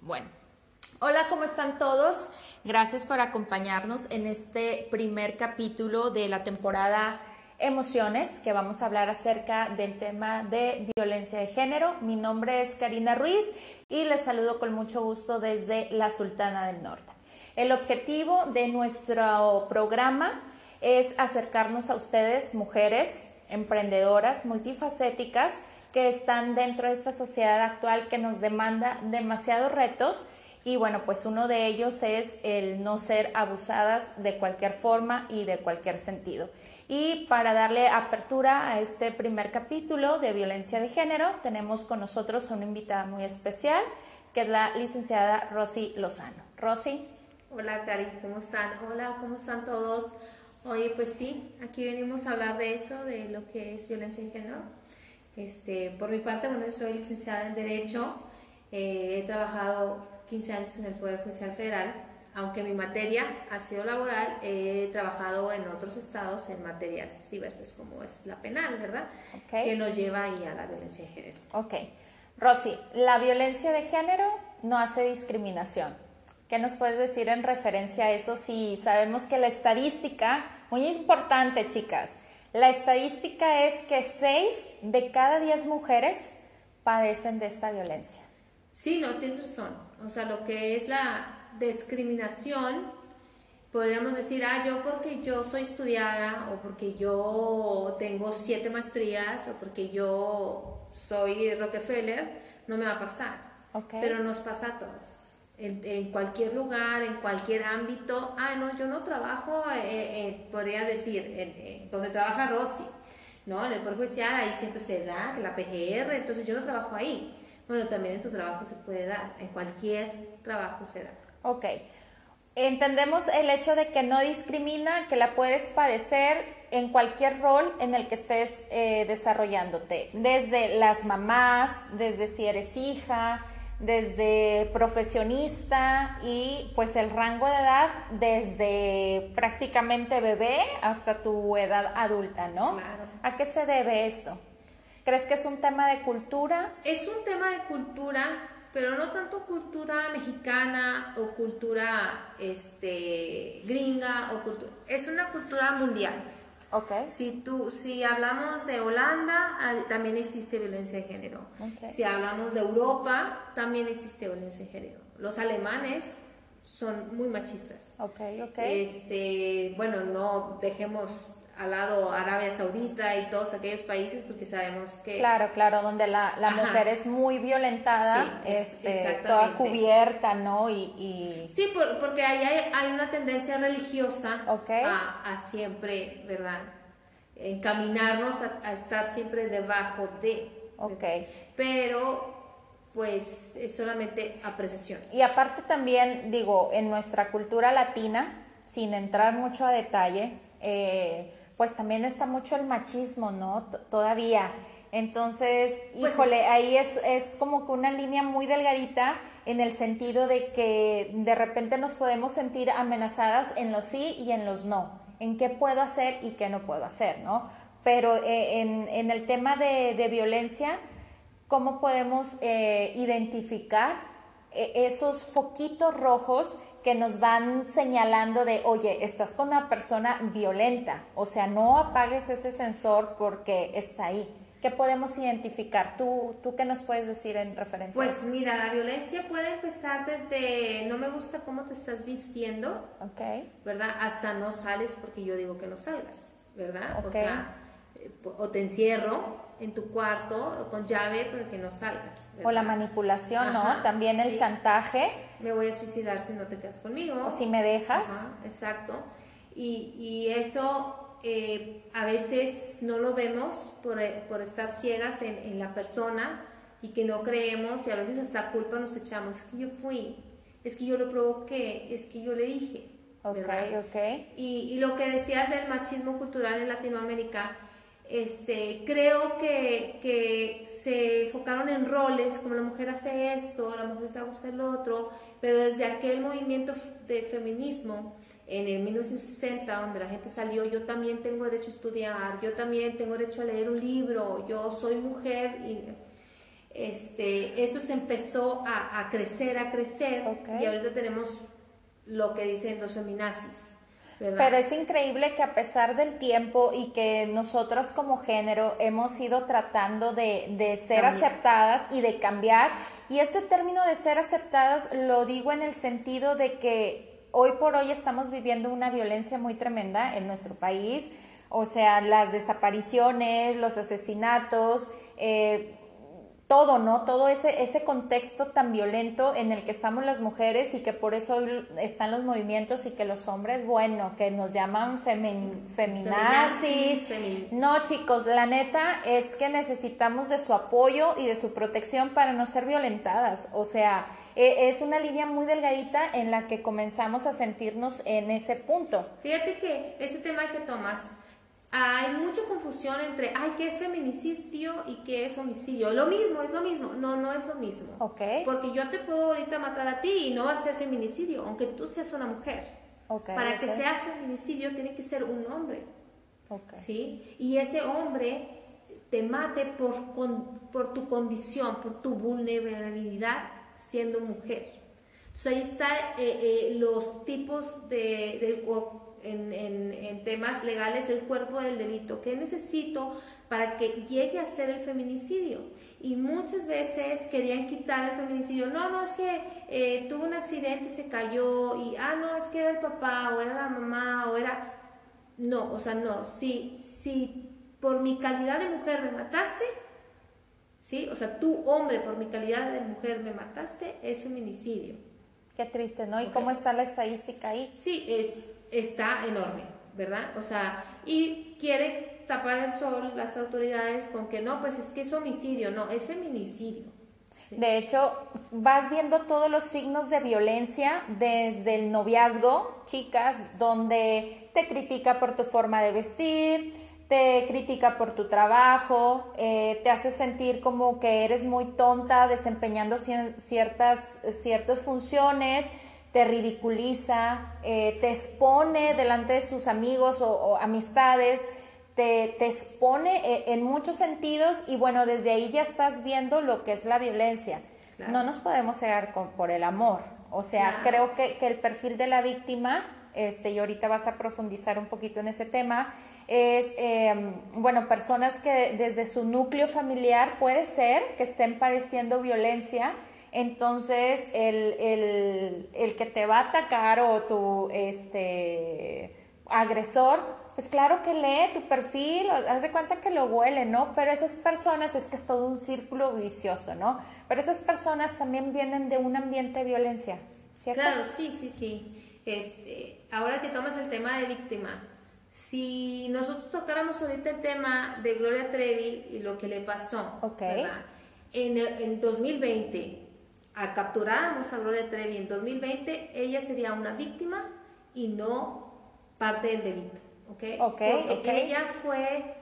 Bueno. Hola, ¿cómo están todos? Gracias por acompañarnos en este primer capítulo de la temporada Emociones, que vamos a hablar acerca del tema de violencia de género. Mi nombre es Karina Ruiz y les saludo con mucho gusto desde la Sultana del Norte. El objetivo de nuestro programa es acercarnos a ustedes, mujeres emprendedoras, multifacéticas, que están dentro de esta sociedad actual que nos demanda demasiados retos y bueno, pues uno de ellos es el no ser abusadas de cualquier forma y de cualquier sentido. Y para darle apertura a este primer capítulo de violencia de género, tenemos con nosotros a una invitada muy especial, que es la licenciada Rosy Lozano. Rosy. Hola, Cari, ¿cómo están? Hola, ¿cómo están todos? Oye, pues sí, aquí venimos a hablar de eso, de lo que es violencia de género. Este, por mi parte, bueno, yo soy licenciada en Derecho, eh, he trabajado 15 años en el Poder Judicial Federal, aunque mi materia ha sido laboral, he trabajado en otros estados en materias diversas, como es la penal, ¿verdad? Que nos lleva ahí a la violencia de género. Ok. Rosy, la violencia de género no hace discriminación. ¿Qué nos puedes decir en referencia a eso si sabemos que la estadística, muy importante chicas, la estadística es que 6 de cada 10 mujeres padecen de esta violencia? Sí, no, tienes razón. O sea, lo que es la discriminación, podríamos decir, ah, yo porque yo soy estudiada o porque yo tengo siete maestrías o porque yo soy Rockefeller, no me va a pasar. Pero nos pasa a todas en, cualquier lugar, en cualquier ámbito. Ah, no, yo no trabajo, eh, eh, podría decir, en, donde trabaja Rosy, ¿no? En el Poder Judicial, ahí siempre se da, la PGR, entonces yo no trabajo ahí. Bueno, también en tu trabajo se puede dar, en cualquier trabajo se da. Ok. Entendemos el hecho de que no discrimina, que la puedes padecer en cualquier rol en el que estés eh, desarrollándote, desde las mamás, desde si eres hija, desde profesionista y pues el rango de edad desde prácticamente bebé hasta tu edad adulta, ¿no? Claro. ¿A qué se debe esto? ¿Crees que es un tema de cultura? Es un tema de cultura, pero no tanto cultura mexicana o cultura este, gringa o cultura, es una cultura mundial. Okay. Si, tú, si hablamos de Holanda, ah, también existe violencia de género. Si hablamos de Europa, también existe violencia de género. Los alemanes son muy machistas. Okay, okay. Este, bueno, no dejemos al lado Arabia Saudita y todos aquellos países porque sabemos que... Claro, claro, donde la, la mujer es muy violentada, sí, este, toda cubierta, ¿no? Y, Sí, porque ahí hay, hay, una tendencia religiosa a, a, siempre, ¿verdad? Encaminarnos a, estar siempre debajo de... Ok. Pero pues es solamente apreciación. Y aparte también, digo, en nuestra cultura latina, sin entrar mucho a detalle, eh, pues también está mucho el machismo, ¿no? todavía. Entonces, pues híjole, ahí es, es como que una línea muy delgadita en el sentido de que de repente nos podemos sentir amenazadas en los sí y en los no, en qué puedo hacer y qué no puedo hacer, ¿no? Pero eh, en, el tema de, violencia, ¿cómo podemos eh, identificar eh, esos foquitos rojos que nos van señalando de, oye, estás con una persona violenta, o sea, no apagues ese sensor porque está ahí. ¿Qué podemos identificar? ¿Tú, ¿Tú qué nos puedes decir en referencia? Pues mira, la violencia puede empezar desde no me gusta cómo te estás vistiendo, okay. ¿verdad? Hasta no sales porque yo digo que no salgas, ¿verdad? O sea, o te encierro, en tu cuarto con llave para que no salgas. O la manipulación, ¿no? También el chantaje. Me voy a suicidar si no te quedas conmigo. O si me dejas. exacto. Y, y eso eh, a veces no lo vemos por, eh, por estar ciegas en, en, la persona y que no creemos y a veces hasta culpa nos echamos. Es que yo fui, es que yo lo provoqué, es que yo le dije. Ok, ok. Y, y lo que decías del machismo cultural en Latinoamérica, este, creo que, que, se enfocaron en roles, como la mujer hace esto, la mujer hace lo otro, pero desde aquel movimiento de feminismo en el 1960, donde la gente salió, yo también tengo derecho a estudiar, yo también tengo derecho a leer un libro, yo soy mujer y este, esto se empezó a, crecer, a crecer, y ahorita tenemos lo que dicen los feminazis. Pero es increíble que a pesar del tiempo y que nosotros como género hemos ido tratando de, ser aceptadas y de cambiar, y este término de ser aceptadas lo digo en el sentido de que hoy por hoy estamos viviendo una violencia muy tremenda en nuestro país, o sea, las desapariciones, los asesinatos, eh, todo, ¿no? Todo ese, ese contexto tan violento en el que estamos las mujeres y que por eso están los movimientos y que los hombres, bueno, que nos llaman feminazis. no, chicos, la neta es que necesitamos de su apoyo y de su protección para no ser violentadas. O sea, e, es una línea muy delgadita en la que comenzamos a sentirnos en ese punto. Fíjate que ese tema que tomas hay mucha confusión entre, ay, ¿qué es feminicidio y qué es homicidio? Lo mismo, es lo mismo. No, no es lo mismo. Ok. Porque yo te puedo ahorita matar a ti y no va a ser feminicidio, aunque tú seas una mujer. Okay, Para que sea feminicidio tiene que ser un hombre. Okay. ¿Sí? Y ese hombre te mate por, por tu condición, por tu vulnerabilidad siendo mujer. Entonces ahí están eh, eh, los tipos de, de en, temas legales el cuerpo del delito. ¿Qué necesito para que llegue a ser el feminicidio? Y muchas veces querían quitar el feminicidio. No, no, es que eh, tuvo un accidente y se cayó. Y, ah, no, es que era el papá o era la mamá o era... No, o sea, no. Si, si por mi calidad de mujer me mataste, ¿sí? O sea, tú, hombre, por mi calidad de mujer me mataste, es feminicidio. Qué triste, ¿no? ¿Y cómo está la estadística ahí? Sí, es está enorme, ¿verdad? O sea, y quiere tapar el sol las autoridades con que no, pues es que es homicidio, no, es feminicidio. De hecho, vas viendo todos los signos de violencia desde el noviazgo, chicas, donde te critica por tu forma de vestir, te critica por tu trabajo, eh, te hace sentir como que eres muy tonta desempeñando ciertas, ciertas funciones, te ridiculiza, eh, te expone delante de sus amigos o, amistades, te, te expone eh, en muchos sentidos y bueno, desde ahí ya estás viendo lo que es la violencia. No nos podemos cegar por el amor. O sea, creo que, que, el perfil de la víctima, este, y ahorita vas a profundizar un poquito en ese tema, es, em, bueno, personas que desde su núcleo familiar puede ser que estén padeciendo violencia entonces, el, que te va a atacar o tu este, agresor, pues claro que lee tu perfil, haz de cuenta que lo huele, ¿no? Pero esas personas, es que es todo un círculo vicioso, ¿no? Pero esas personas también vienen de un ambiente de violencia, ¿cierto? Claro, sí, sí, sí. Este, ahora que tomas el tema de víctima, si nosotros tocáramos ahorita el tema de Gloria Trevi y lo que le pasó, ¿verdad? En, en 2020, a capturáramos a Gloria Trevi en 2020, ella sería una víctima y no parte del delito. ¿Ok? okay Porque ella fue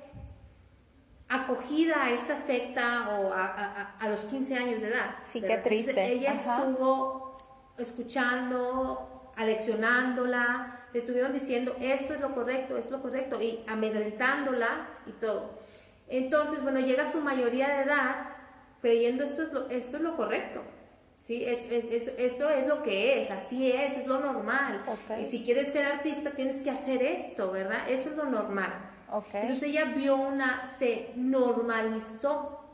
acogida a esta secta o a, los 15 años de edad. Sí, qué triste. ella estuvo escuchando, aleccionándola, le estuvieron diciendo esto es lo correcto, es lo correcto, y amedrentándola y todo. Entonces, bueno, llega su mayoría de edad creyendo esto es lo, esto es lo correcto. Sí, es, esto es lo que es, así es, es lo normal. Y si quieres ser artista tienes que hacer esto, ¿verdad? Eso es lo normal. Entonces ella vio una, se normalizó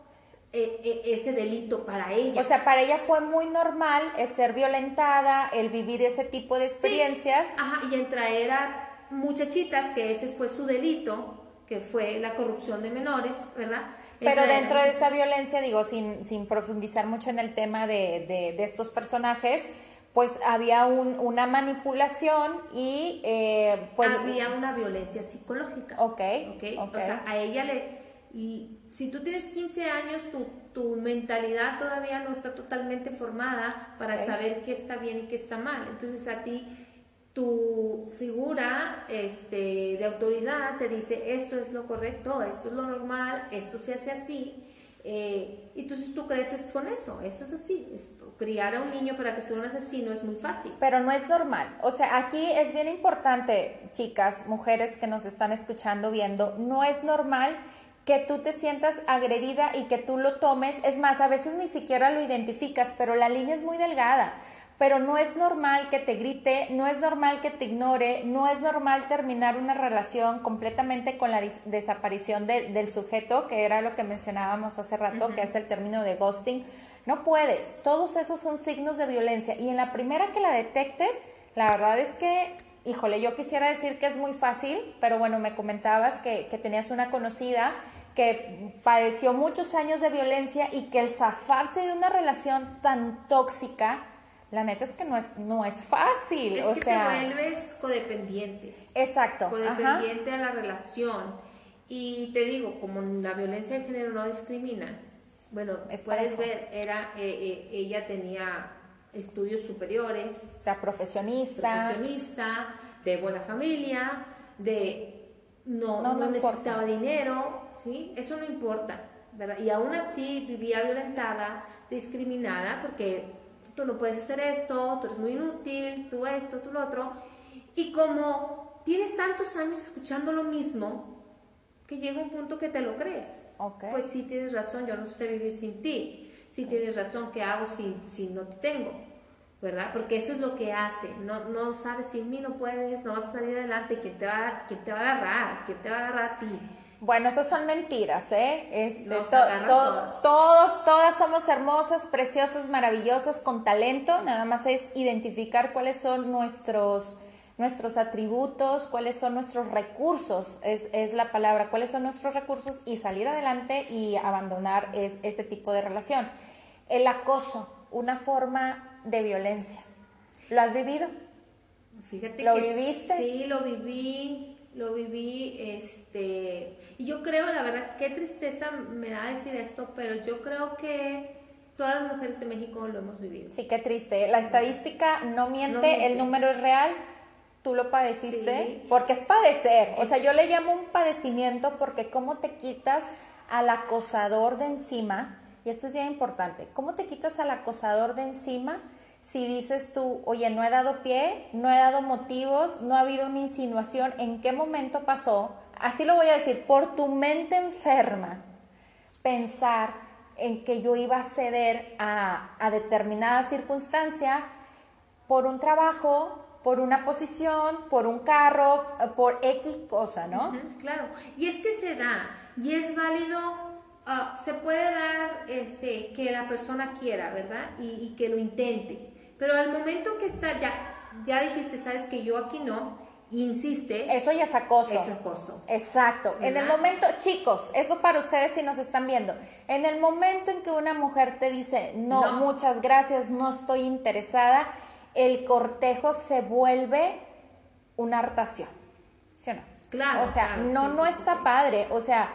ese delito para ella. O sea, para ella fue muy normal el ser violentada, el vivir ese tipo de experiencias. ajá, y en traer a muchachitas, que ese fue su delito, que fue la corrupción de menores, ¿verdad? Pero dentro de esa violencia, digo, sin, sin profundizar mucho en el tema de, de, estos personajes, pues había un, una manipulación y eh, pues, había una violencia psicológica. Ok. okay. O sea, a ella le... Y si tú tienes 15 años, tu, tu mentalidad todavía no está totalmente formada para saber qué está bien y qué está mal. Entonces a ti tu figura este, de autoridad te dice esto es lo correcto, esto es lo normal, esto se hace así, eh, y entonces tú creces con eso, eso es así. criar a un niño para que sea un asesino es muy fácil. Pero no es normal. O sea, aquí es bien importante, chicas, mujeres que nos están escuchando, viendo, no es normal que tú te sientas agredida y que tú lo tomes. Es más, a veces ni siquiera lo identificas, pero la línea es muy delgada. Pero no es normal que te grite, no es normal que te ignore, no es normal terminar una relación completamente con la desaparición del sujeto, que era lo que mencionábamos hace rato, que es el término de ghosting. No puedes. Todos esos son signos de violencia. Y en la primera que la detectes, la verdad es que híjole, yo quisiera decir que es muy fácil, pero bueno, me comentabas que, que, tenías una conocida que padeció muchos años de violencia y que el zafarse de una relación tan tóxica, la neta es que no es, no es fácil. Es o que sea, te vuelves codependiente. Exacto. Codependiente a la relación. Y te digo, como la violencia de género no discrimina, bueno, puedes ver, era, eh, eh, ella tenía estudios superiores. O sea, profesionista. Profesionista, de buena familia, de no, no, necesitaba dinero, ¿sí? Eso no importa, ¿verdad? Y aún así vivía violentada, discriminada, porque tú no puedes hacer esto, tú eres muy inútil, tú esto, tú lo otro. Y como tienes tantos años escuchando lo mismo, que llega un punto que te lo crees. Pues sí tienes razón, yo no sé vivir sin ti. Sí tienes razón, ¿qué hago si, si no te tengo? ¿verdad? Porque eso es lo que hace, no, no sabes, sin mí no puedes, no vas a salir adelante, ¿quién te va, quién te va a agarrar? ¿Quién te va a agarrar a ti? Bueno, esas son mentiras, ¿eh? Este, todos, todas somos hermosas, preciosas, maravillosas, con talento, nada más es identificar cuáles son nuestros nuestros atributos, cuáles son nuestros recursos, es, es, la palabra, cuáles son nuestros recursos y salir adelante y abandonar es, ese tipo de relación. El acoso, una forma de violencia. ¿Lo has vivido? Fíjate ¿Lo que viviste? Sí, lo viví, lo viví, este, y yo creo, la verdad, qué tristeza me da decir esto, pero yo creo que todas las mujeres de México lo hemos vivido. Sí, qué triste. La estadística no miente, el número es real. Tú lo padeciste, porque es padecer. O sea, yo le llamo un padecimiento porque cómo te quitas al acosador de encima y esto es ya importante, ¿cómo te quitas al acosador de encima si dices tú, oye, no he dado pie, no he dado motivos, no ha habido una insinuación, ¿en qué momento pasó? Así lo voy a decir, por tu mente enferma, pensar en que yo iba a ceder a, determinada circunstancia por un trabajo, por una posición, por un carro, por X cosa, ¿no? claro, y es que se da, y es válido Ah, se puede dar ese, que la persona quiera, ¿verdad? Y, que lo intente. Pero al momento que está, ya, ya dijiste, sabes que yo aquí no, insiste. Eso ya es acoso. Eso es acoso. Exacto. En el momento, chicos, esto para ustedes si nos están viendo. En el momento en que una mujer te dice, no, muchas gracias, no estoy interesada, el cortejo se vuelve una hartación. ¿Sí o no? Claro. O sea, no, no está padre. O sea,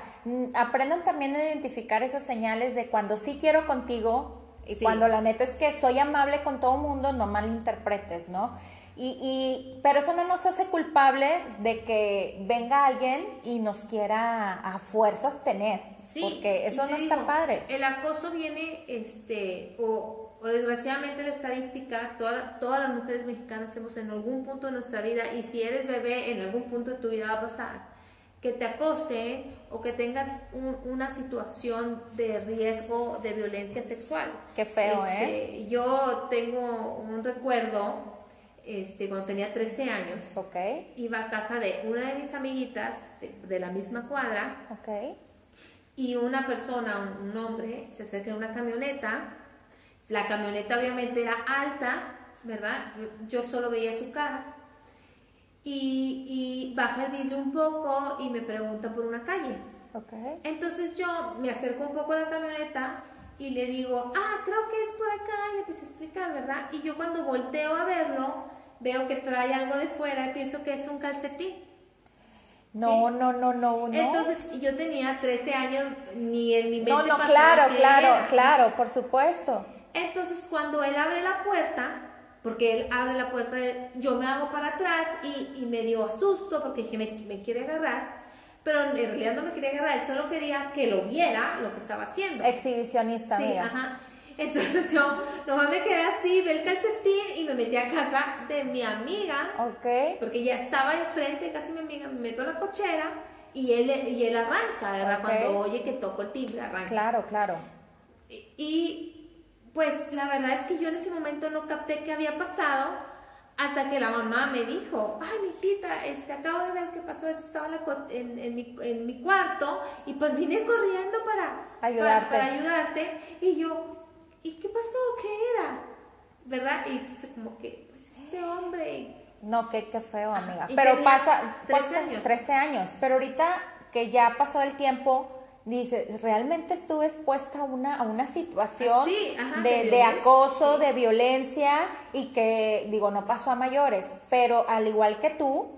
aprendan también a identificar esas señales de cuando sí quiero contigo y cuando la neta es que soy amable con todo mundo, no malinterpretes, ¿no? Y, y, pero eso no nos hace culpables de que venga alguien y nos quiera a fuerzas tener, sí, porque eso no está padre. El acoso viene, este, o, o desgraciadamente la estadística, toda, todas las mujeres mexicanas hemos en algún punto de nuestra vida, y si eres bebé, en algún punto de tu vida va a pasar que te acose o que tengas una situación de riesgo de violencia sexual. Qué feo, ¿eh? Este, yo tengo un recuerdo, este, cuando tenía 13 años, okay. iba a casa de una de mis amiguitas de, la misma cuadra, okay. y una persona, un, un hombre, se acerca en una camioneta, la camioneta obviamente era alta, ¿verdad? Yo solo veía su cara y, baja el vidrio un poco y me pregunta por una calle. Okay. Entonces yo me acerco un poco a la camioneta y le digo, ah, creo que es por acá, y le empecé a explicar, ¿verdad? Y yo cuando volteo a verlo, veo que trae algo de fuera y pienso que es un calcetín. No, no, no, no, no. Entonces, yo tenía 13 años, ni en mi mente No, no, claro, claro, claro, por supuesto. Entonces, cuando él abre la puerta, porque él abre la puerta, yo me hago para atrás y, y me dio asusto porque dije, me, me, quiere agarrar, pero en realidad no me quería agarrar, él solo quería que lo viera lo que estaba haciendo. Exhibicionista. Sí, ajá. Entonces yo nomás me quedé así, ve el calcetín y me metí a casa de mi amiga. Ok. Porque ya estaba enfrente, casi mi amiga, me meto a la cochera y él, y él arranca, ¿verdad? Cuando oye que toco el timbre, arranca. Claro, claro. Y, pues la verdad es que yo en ese momento no capté qué había pasado hasta que la mamá me dijo, ay, mi hijita, este, acabo de ver qué pasó, esto estaba en, en, mi, en mi, cuarto y pues vine corriendo para ayudarte. Para, ayudarte. Y yo, ¿y qué pasó? ¿Qué era? ¿Verdad? Y como que, pues este hombre... No, qué, qué feo, amiga. pero pasa, 13 años. 13 años. Pero ahorita que ya ha pasado el tiempo, dices, realmente estuve expuesta a una, a una situación de, acoso, de violencia y que, digo, no pasó a mayores, pero al igual que tú,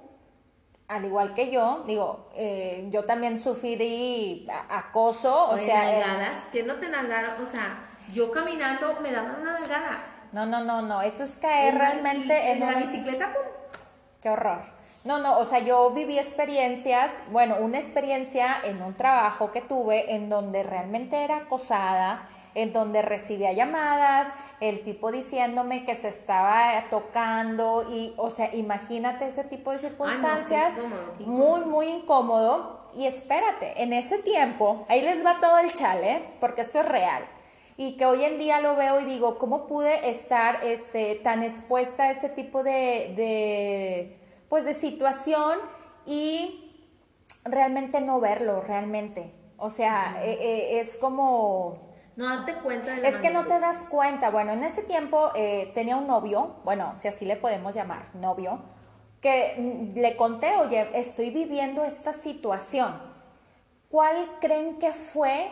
al igual que yo, digo, eh, yo también sufrí acoso, o, sea... Nalgadas, que no te nalgaron, o sea, yo caminando me daban una nalgada. No, no, no, no, eso es caer realmente en, la bicicleta, ¡pum! Qué horror. No, no, o sea, yo viví experiencias, bueno, una experiencia en un trabajo que tuve en donde realmente era acosada, en donde recibía llamadas, el tipo diciéndome que se estaba tocando y, o sea, imagínate ese tipo de circunstancias, muy, muy incómodo. Y espérate, en ese tiempo, ahí les va todo el chale, porque esto es real y que hoy en día lo veo y digo, ¿cómo pude estar este, tan expuesta a ese tipo de, de, pues de situación y realmente no verlo, realmente? O sea, eh, eh, es como... No darte cuenta de la Es que no te das cuenta. Bueno, en ese tiempo eh, tenía un novio, bueno, si así le podemos llamar, novio, que mm, le conté, oye, estoy viviendo esta situación. ¿Cuál creen que fue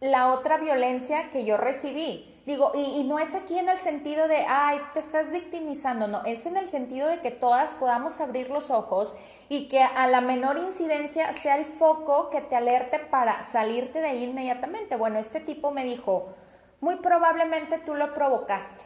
la otra violencia que yo recibí. Digo, y, no es aquí en el sentido de, ay, te estás victimizando, no, es en el sentido de que todas podamos abrir los ojos y que a la menor incidencia sea el foco que te alerte para salirte de ahí inmediatamente. Bueno, este tipo me dijo, muy probablemente tú lo provocaste.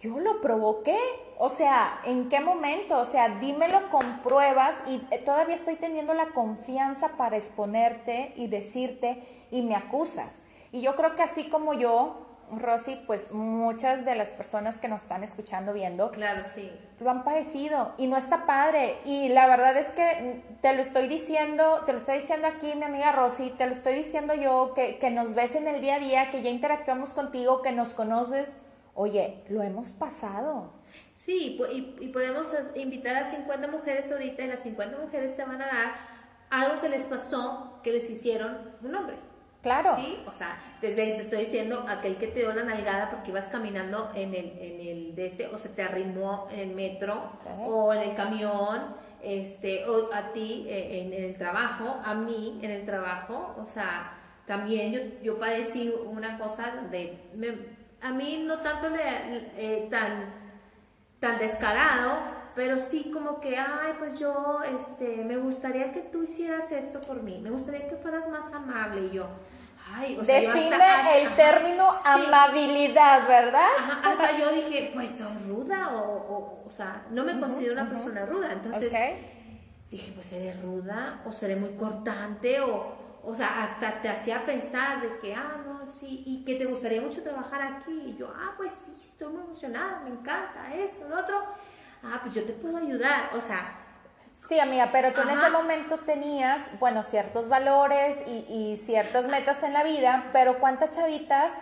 Yo lo provoqué. O sea, ¿en qué momento? O sea, dímelo con pruebas y eh, todavía estoy teniendo la confianza para exponerte y decirte y me acusas. Y yo creo que así como yo, Rosy, pues muchas de las personas que nos están escuchando, viendo, claro, sí. lo han padecido y no está padre. Y la verdad es que te lo estoy diciendo, te lo está diciendo aquí mi amiga Rosy, te lo estoy diciendo yo, que, que nos ves en el día a día, que ya interactuamos contigo, que nos conoces. Oye, lo hemos pasado. Sí, y, podemos invitar a 50 mujeres ahorita y las 50 mujeres te van a dar algo que les pasó, que les hicieron un hombre. Claro. Sí, o sea, desde te estoy diciendo aquel que te dio la nalgada porque ibas caminando en el, en el de este, o se te arrimó en el metro, o en el camión, este, o a ti eh, en, el trabajo, a mí en el trabajo, o sea, también yo, yo padecí una cosa donde a mí no tanto le, eh, tan tan descarado, pero sí como que, ay, pues yo, este, me gustaría que tú hicieras esto por mí, me gustaría que fueras más amable y yo, ay, o sea, Define el término amabilidad, ¿verdad? hasta yo dije, pues soy ruda o, o, sea, no me considero una persona ruda, entonces dije, pues seré ruda o seré muy cortante o... O sea, hasta te hacía pensar de que, ah, no, sí, y que te gustaría mucho trabajar aquí. Y yo, ah, pues sí, estoy muy emocionada, me encanta esto, lo otro. Ah, pues yo te puedo ayudar. O sea, Sí, amiga, pero tú en ese momento tenías, bueno, ciertos valores y, y, ciertas metas en la vida, pero ¿cuántas chavitas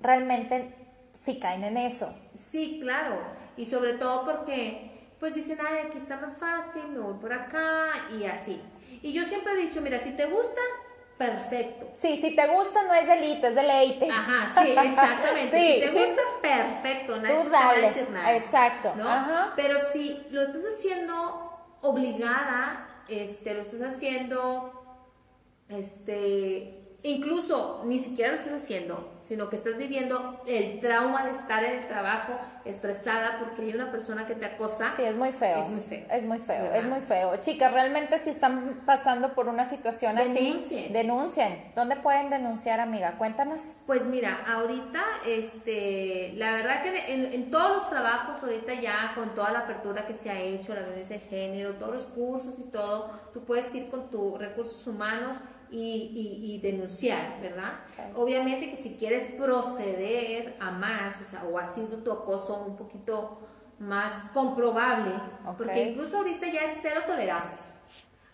realmente sí caen en eso? Sí, claro. Y sobre todo porque, pues dicen, ay, aquí está más fácil, me voy por acá y así. Y yo siempre he dicho, mira, si te gusta, perfecto. Sí, si te gusta no es delito, es deleite. Ajá, sí, exactamente. si te gusta, perfecto, nadie te va a decir nada. Exacto. ¿no? Ajá. Pero si lo estás haciendo obligada, este, lo estás haciendo, este, incluso ni siquiera lo estás haciendo, sino que estás viviendo el trauma de estar en el trabajo estresada porque hay una persona que te acosa. Sí, es muy feo. Es muy feo. Es muy feo, es muy feo. Chicas, realmente si están pasando por una situación así, denuncien. ¿Dónde pueden denunciar, amiga? Cuéntanos. Pues mira, ahorita, este, la verdad que en, todos los trabajos, ahorita ya con toda la apertura que se ha hecho, la violencia de género, todos los cursos y todo, tú puedes ir con tus recursos humanos y, denunciar, ¿verdad? Obviamente que si quieres proceder a más, o sea, o ha sido tu acoso un poquito más comprobable, porque incluso ahorita ya es cero tolerancia.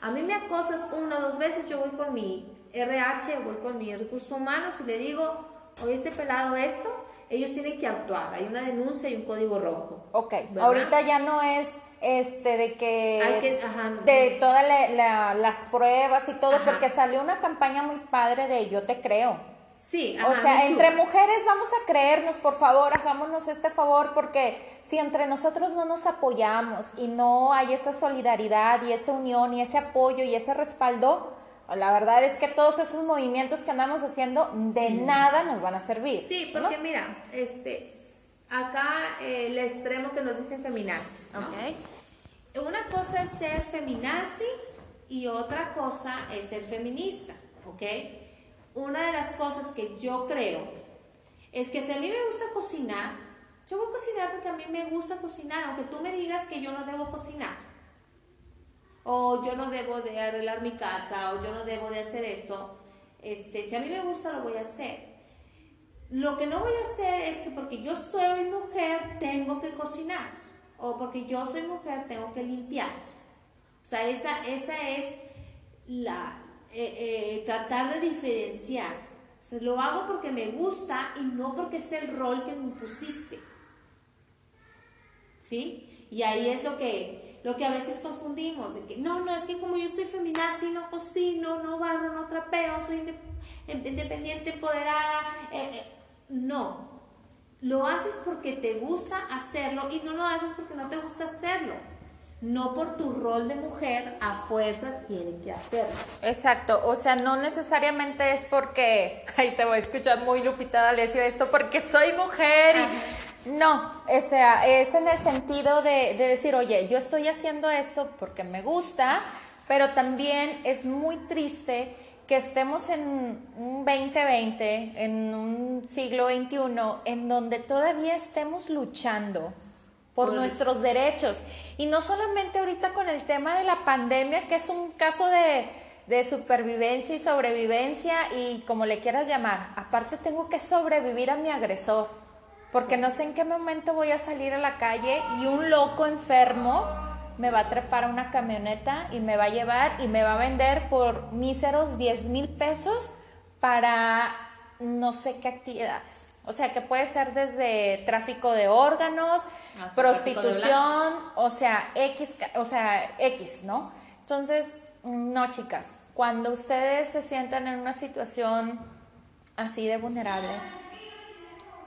A mí me acosas una o dos veces, yo voy con mi RH, voy con mi recursos humanos y le digo, oye, este pelado esto, ellos tienen que actuar, hay una denuncia y un código rojo. Ok, ahorita ya no es este de que, de todas las pruebas y todo, porque salió una campaña muy padre de yo te creo. Sí, o sea, entre mujeres vamos a creernos, por favor, hagámonos este favor, porque si entre nosotros no nos apoyamos y no hay esa solidaridad y esa unión y ese apoyo y ese respaldo, la verdad es que todos esos movimientos que andamos haciendo de nada nos van a servir. Sí, porque mira, este, acá eh, el extremo que nos dicen feminazis. Una cosa es ser feminazi y otra cosa es ser feminista, ¿ok? una de las cosas que yo creo es que si a mí me gusta cocinar, yo voy a cocinar porque a mí me gusta cocinar, aunque tú me digas que yo no debo cocinar, o yo no debo de arreglar mi casa, o yo no debo de hacer esto, este, si a mí me gusta lo voy a hacer. Lo que no voy a hacer es que porque yo soy mujer tengo que cocinar, o porque yo soy mujer tengo que limpiar. O sea, esa, esa es la, eh, eh, tratar de diferenciar. lo hago porque me gusta y no porque es el rol que me impusiste. ¿Sí? Y ahí es lo que, lo que a veces confundimos, de que no, no, es que como yo soy feminazi, no cocino, no barro, no trapeo, soy independiente, empoderada. Eh, no, lo haces porque te gusta hacerlo y no lo haces porque no te gusta hacerlo no por tu rol de mujer a fuerzas tiene que hacerlo. Exacto, o sea, no necesariamente es porque, ay, se va a escuchar muy Lupita D'Alessio esto, porque soy mujer. no, o sea, es en el sentido de, de decir, oye, yo estoy haciendo esto porque me gusta, pero también es muy triste que estemos en un 2020, en un siglo XXI, en donde todavía estemos luchando por nuestros derechos. Y no solamente ahorita con el tema de la pandemia, que es un caso de, de, supervivencia y sobrevivencia y como le quieras llamar. Aparte tengo que sobrevivir a mi agresor, porque no sé en qué momento voy a salir a la calle y un loco enfermo me va a trepar a una camioneta y me va a llevar y me va a vender por míseros 10 mil pesos para no sé qué actividades. O sea, que puede ser desde tráfico de órganos, prostitución, o sea, X, o sea, X, ¿no? Entonces, no, chicas, cuando ustedes se sientan en una situación así de vulnerable,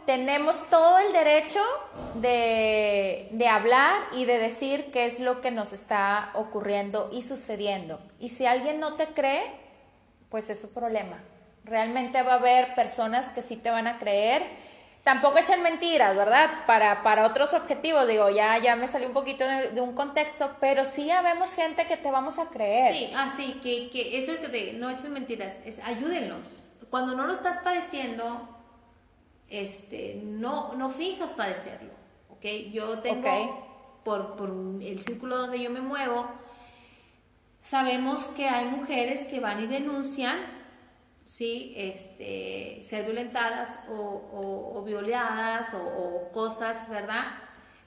tenemos todo el derecho de, de, hablar y de decir qué es lo que nos está ocurriendo y sucediendo. Y si alguien no te cree, pues es su problema. Realmente va a haber personas que sí te van a creer. Tampoco echen mentiras, ¿verdad? Para, para otros objetivos, digo, ya, ya me salió un poquito de, un contexto, pero sí vemos gente que te vamos a creer. Sí, así, que, que eso que no echen mentiras, es ayúdenlos. Cuando no lo estás padeciendo, este, no, no fijas padecerlo, ¿ok? Yo tengo, Por, por el círculo donde yo me muevo, sabemos que hay mujeres que van y denuncian ¿sí? Este, ser violentadas o, violadas o, cosas, ¿verdad?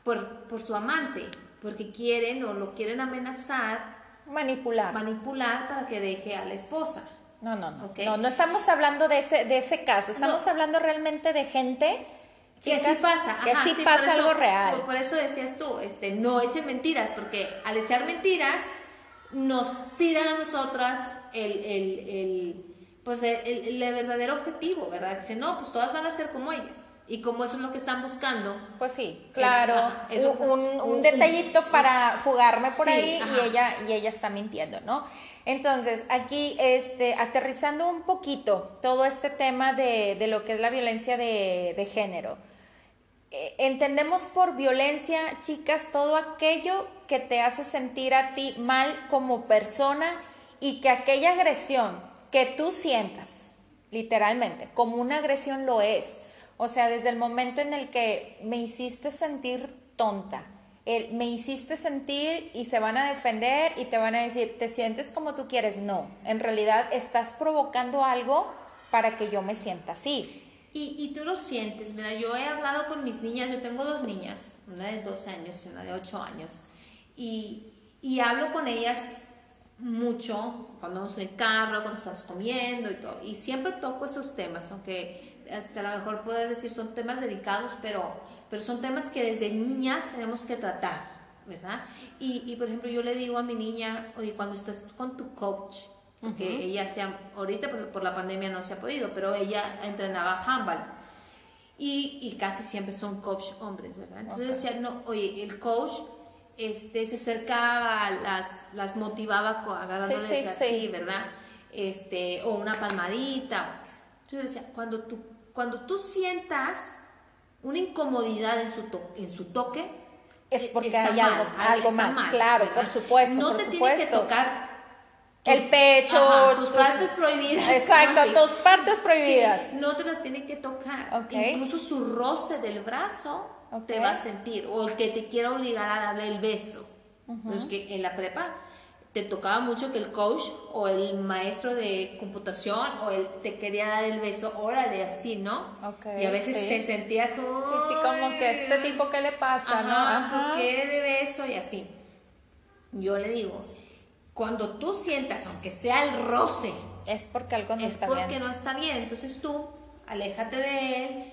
Por, por su amante, porque quieren o lo quieren amenazar. Manipular. Manipular para que deje a la esposa. No, no, no. No, no estamos hablando de ese, de ese caso. Estamos hablando realmente de gente que sí pasa, que sí, pasa algo real. Por, eso decías tú, este, no echen mentiras, porque al echar mentiras nos tiran a nosotras el, el pues el, verdadero objetivo, ¿verdad? Dice, no, pues todas van a ser como ellas. Y como eso es lo que están buscando. Pues sí, claro. un, detallito para jugarme por ahí y ella, y ella está mintiendo, ¿no? Entonces, aquí, este, aterrizando un poquito todo este tema de, lo que es la violencia de, género. Eh, entendemos por violencia, chicas, todo aquello que te hace sentir a ti mal como persona y que aquella agresión que tú sientas, literalmente, como una agresión lo es. O sea, desde el momento en el que me hiciste sentir tonta, el, me hiciste sentir y se van a defender y te van a decir, te sientes como tú quieres. No, en realidad estás provocando algo para que yo me sienta así. Y, y tú lo sientes, mira, yo he hablado con mis niñas, yo tengo dos niñas, una de dos años y una de ocho años, y, y hablo con ellas mucho cuando vamos en el carro, cuando estamos comiendo y todo. Y siempre toco esos temas, aunque hasta a lo mejor puedes decir son temas delicados, pero, pero son temas que desde niñas tenemos que tratar, ¿verdad? Y, y por ejemplo, yo le digo a mi niña, oye, cuando estás con tu coach, porque ella se ha, ahorita por, por, la pandemia no se ha podido, pero ella entrenaba handball. Y, y casi siempre son coach hombres, ¿verdad? Entonces decía, no, oye, el coach este, se acercaba, las, las motivaba agarrándoles así, ¿verdad? Este, o una palmadita. Yo decía, cuando tú, cuando tú sientas una incomodidad en su, en su toque, es porque hay algo, algo mal, claro, por supuesto. No te tiene que tocar el pecho, tus partes prohibidas. Exacto, tus partes prohibidas. no te las tiene que tocar. Incluso su roce del brazo te va a sentir, o el que te quiera obligar a darle el beso. Entonces, que en la prepa te tocaba mucho que el coach o el maestro de computación o él te quería dar el beso, órale, así, ¿no? y a veces te sentías como... Sí, como que este tipo, ¿qué le pasa, no? Ajá. ¿Por qué de beso? Y así. Yo le digo, cuando tú sientas, aunque sea el roce, es porque algo no está bien. Es porque no está bien. Entonces tú, aléjate de él,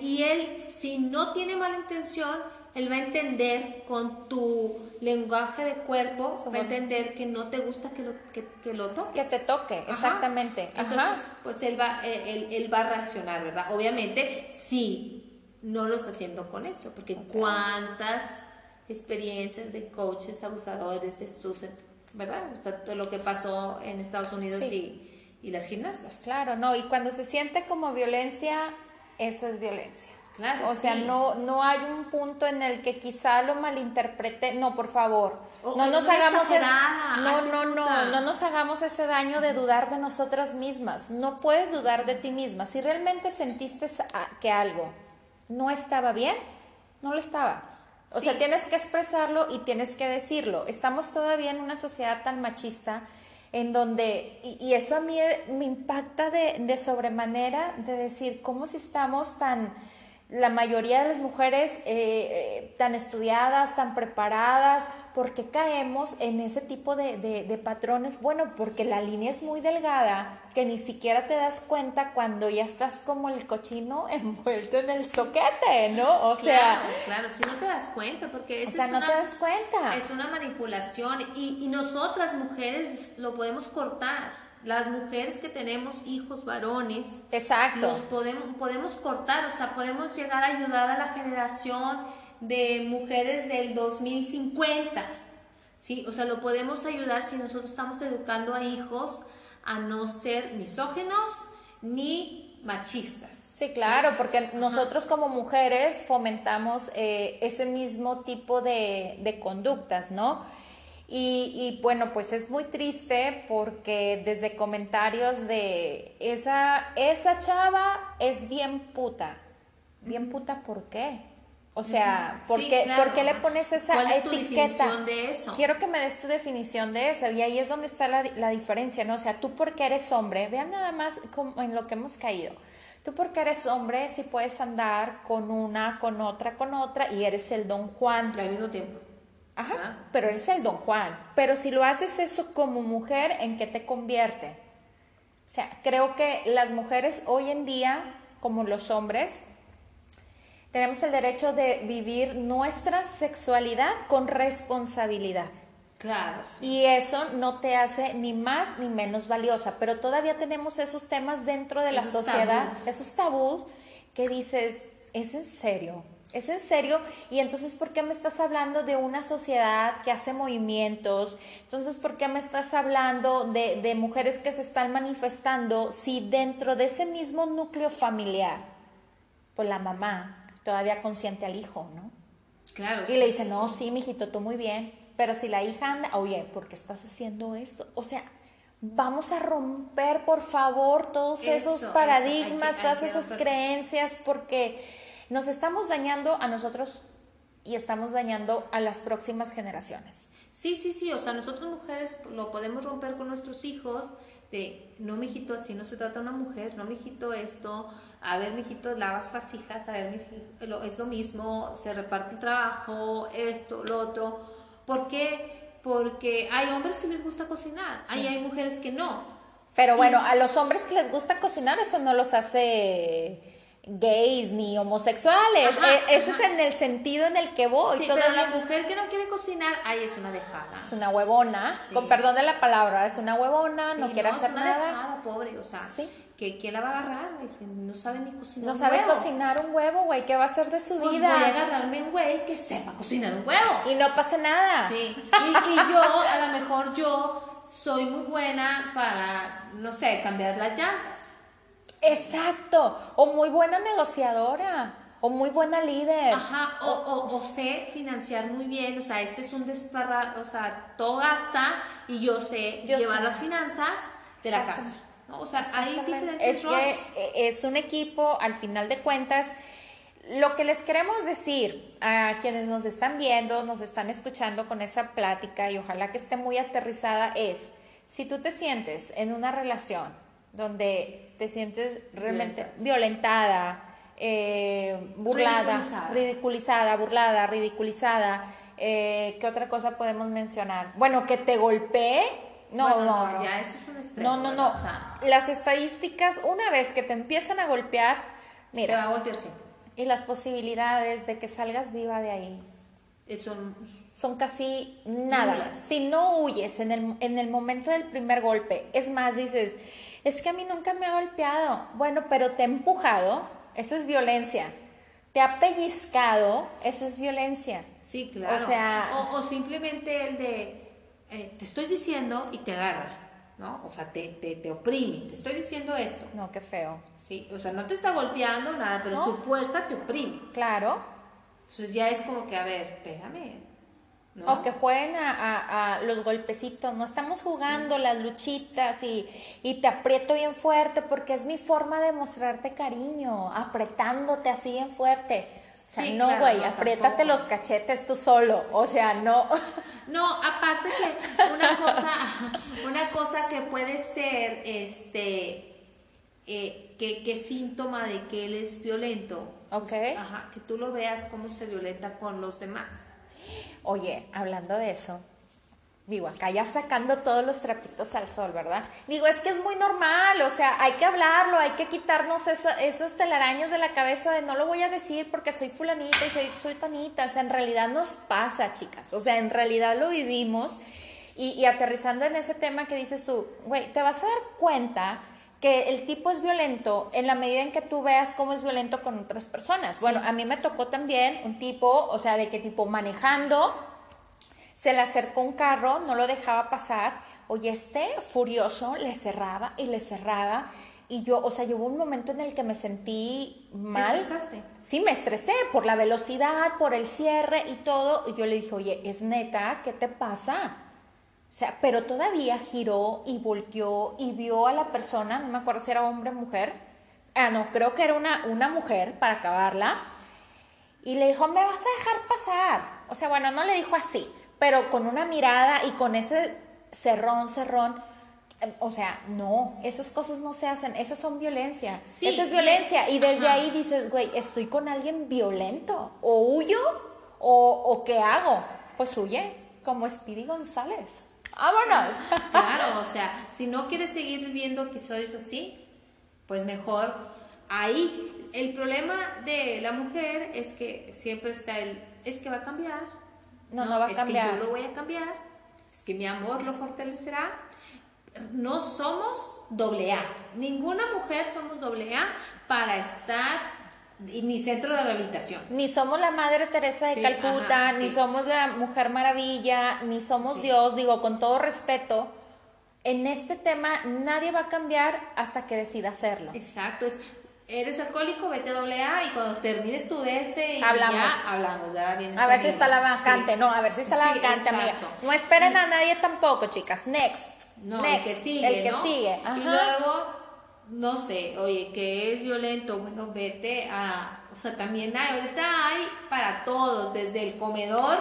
y, él, si no tiene mala intención, él va a entender con tu lenguaje de cuerpo, va a entender que no te gusta que lo, que, lo toques. Que te toque, exactamente. Entonces, pues él va, él, él, va a reaccionar, ¿verdad? Obviamente, sí, no lo está haciendo con eso, porque cuántas experiencias de coaches abusadores de sus, ¿verdad? Todo lo que pasó en Estados Unidos y, y las gimnastas. Claro, no, y cuando se siente como violencia eso es violencia. Claro, o sea, no, no hay un punto en el que quizá lo malinterprete. No, por favor, no nos hagamos no, no, no, no nos hagamos ese daño de dudar de nosotras mismas. No puedes dudar de ti misma. Si realmente sentiste que algo no estaba bien, no lo estaba. O sea, tienes que expresarlo y tienes que decirlo. Estamos todavía en una sociedad tan machista en donde, y, eso a mí me impacta de, de, sobremanera, de decir, ¿cómo si estamos tan, la mayoría de las mujeres eh, eh, tan estudiadas, tan preparadas, ¿por qué caemos en ese tipo de, de, patrones? Bueno, porque la línea es muy delgada, que ni siquiera te das cuenta cuando ya estás como el cochino envuelto en el soquete, ¿no? O sea, claro, si no te das cuenta, porque o sea, no te das cuenta. Es una manipulación y, y nosotras mujeres lo podemos cortar las mujeres que tenemos hijos varones, Exacto. los podemos, podemos cortar, o sea, podemos llegar a ayudar a la generación de mujeres del 2050. ¿sí? O sea, lo podemos ayudar si nosotros estamos educando a hijos a no ser misógenos ni machistas. Sí, claro, porque nosotros como mujeres fomentamos eh, ese mismo tipo de, de conductas, ¿no? Y, bueno, pues es muy triste porque desde comentarios de esa, esa chava es bien puta. Bien puta, ¿por qué? O sea, ¿por, qué, le pones esa ¿Cuál es etiqueta? Tu definición de eso? Quiero que me des tu definición de eso. Y ahí es donde está la, la diferencia, ¿no? O sea, tú porque eres hombre, vean nada más como en lo que hemos caído. Tú porque eres hombre, si puedes andar con una, con otra, con otra, y eres el don Juan. Al mismo tiempo. Ajá, pero eres el don Juan. Pero si lo haces eso como mujer, ¿en qué te convierte? O sea, creo que las mujeres hoy en día, como los hombres, tenemos el derecho de vivir nuestra sexualidad con responsabilidad. Claro. Y eso no te hace ni más ni menos valiosa, pero todavía tenemos esos temas dentro de la sociedad, esos tabús que dices, ¿es en serio? ¿Es en serio? Y entonces, ¿por qué me estás hablando de una sociedad que hace movimientos? Entonces, ¿por qué me estás hablando de, de mujeres que se están manifestando si dentro de ese mismo núcleo familiar, pues la mamá todavía consiente al hijo, ¿no? Claro. Y le dice, no, sí, mijito, tú muy bien. Pero si la hija anda, oye, ¿por qué estás haciendo esto? O sea, vamos a romper, por favor, todos esos paradigmas, todas esas creencias, porque nos estamos dañando a nosotros y estamos dañando a las próximas generaciones. Sí, sí, sí, o sea, nosotros mujeres lo podemos romper con nuestros hijos de, no, mijito, así no se trata una mujer, no, mijito, esto, a ver, mijito, lavas vasijas, a ver, mijito, es lo mismo, se reparte el trabajo, esto, lo otro. ¿Por qué? porque hay hombres que les gusta cocinar, ahí hay mujeres que no. Pero bueno, a los hombres que les gusta cocinar, eso no los hace gays ni homosexuales. Ajá, E- ese ajá. es en el sentido en el que voy. Sí, Todavía pero la mujer que no quiere cocinar, ahí es una dejada. es una huevona, Sí. con perdón de la palabra, es una huevona, Sí, no quiere hacer una nada. dejada, pobre, o sea, Sí. que quién la va a agarrar, no sabe ni cocinar No un sabe huevo. cocinar un huevo, güey, ¿qué va a hacer de su Pues vida? voy a agarrarme un güey que sepa cocinar un huevo. Y no pasa nada. Sí, y, y yo, a lo mejor yo soy muy buena para, no sé, cambiar las llantas. Exacto. O muy buena negociadora. O muy buena líder. Ajá, o, o, o sé financiar muy bien, o sea, este es un desparra, o sea, todo gasta y yo sé Yo llevar sé. las finanzas de la casa. ¿no? O sea, hay diferentes Es roles. que es un equipo, al final de cuentas, lo que les queremos decir a quienes nos están viendo, nos están escuchando con esa plática y ojalá que esté muy aterrizada es, si tú te sientes en una relación donde te sientes realmente violentada, eh, burlada, Ridiculizada. ridiculizada, burlada, ridiculizada, eh, ¿qué otra cosa podemos mencionar? Bueno, que te golpee. No, Bueno, no, no, ya eso es un extremo, No, no, no. O sea- Las estadísticas, una vez que te empiezan a golpear, Te mira, va a golpear siempre. y las posibilidades de que salgas viva de ahí Eso, son casi nada. Nulas. Si no huyes en el, en el momento del primer golpe, es más, dices, es que a mí nunca me ha golpeado. Bueno, pero te ha empujado, eso es violencia. Te ha pellizcado, eso es violencia. sí, claro. O sea- o, o simplemente el de, eh, te estoy diciendo y te agarra, ¿no? O sea, te, te, te oprime, te estoy diciendo esto. No, qué feo. Sí, o sea, no te está golpeando nada, pero No. su fuerza te oprime. Claro. Entonces ya es como que, a ver, espérame. ¿No? O que jueguen a, a- a los golpecitos, no estamos jugando las luchitas y, y te aprieto bien fuerte porque es mi forma de mostrarte cariño, apretándote así bien fuerte. O sea, Sí, no, claro, güey, no, apriétate tampoco. los cachetes tú solo. O sea, no. No, aparte que una cosa, una cosa que puede ser, este, eh, que, que síntoma de que él es violento. Ok. ajá, que tú lo veas cómo se violenta con los demás. Oye, hablando de eso, digo, acá ya sacando todos los trapitos al sol, ¿verdad? Digo, es que es muy normal, o sea, hay que hablarlo, hay que quitarnos esa- esas telarañas de la cabeza de no lo voy a decir porque soy fulanita y soy, soy tanita, o sea, en realidad nos pasa, chicas, o sea, en realidad lo vivimos. Y, y aterrizando en ese tema que dices tú, güey, te vas a dar cuenta que el tipo es violento en la medida en que tú veas cómo es violento con otras personas. Bueno, a mí me tocó también un tipo, o sea, de que tipo manejando, se le acercó un carro, no lo dejaba pasar. Oye, este furioso le cerraba y le cerraba. Y yo, o sea, llegó un momento en el que me sentí mal. estresaste? Sí, me estresé por la velocidad, por el cierre y todo. Y yo le dije, oye, es neta, ¿qué te pasa? O sea, pero todavía giró y volteó y vio a la persona, no me acuerdo si era hombre o mujer. Ah, no, creo que era una, una mujer para acabarla. Y le dijo, me vas a dejar pasar. O sea, bueno, no le dijo así, pero con una mirada y con ese cerrón, cerrón. eh, O sea, no, esas cosas no se hacen, esas son violencia. Sí, Esa es violencia. Y desde ajá. ahí dices, güey, estoy con alguien violento. O huyo o, o ¿qué hago? Pues huye, como Speedy González. ¡Vámonos! Claro, o sea, si no quieres seguir viviendo episodios así, pues mejor ahí. El problema de la mujer es que siempre está el, es que va a cambiar. No, no va a es cambiar. que yo lo voy a cambiar. Es que mi amor lo fortalecerá. No somos doble A. Ninguna mujer somos doble A para estar ni centro de rehabilitación. Ni somos la Madre Teresa de Sí, Calcuta, ajá, ni sí. somos la Mujer Maravilla, ni somos Sí. Dios, digo, con todo respeto, en este tema nadie va a cambiar hasta que decida hacerlo. Exacto, es eres alcohólico, vete a doble A y cuando termines tu de este y Hablamos. ya hablamos, ¿verdad? Vienes A ver si conmigo. está la vacante, no, a ver si está la vacante, amiga. No esperen a nadie tampoco, chicas. Next. No, Next. el que sigue, El que ¿no? sigue. Y Ajá. luego, no sé, oye, que es violento, bueno, vete a, o sea, también hay, ahorita hay para todos, desde el comedor,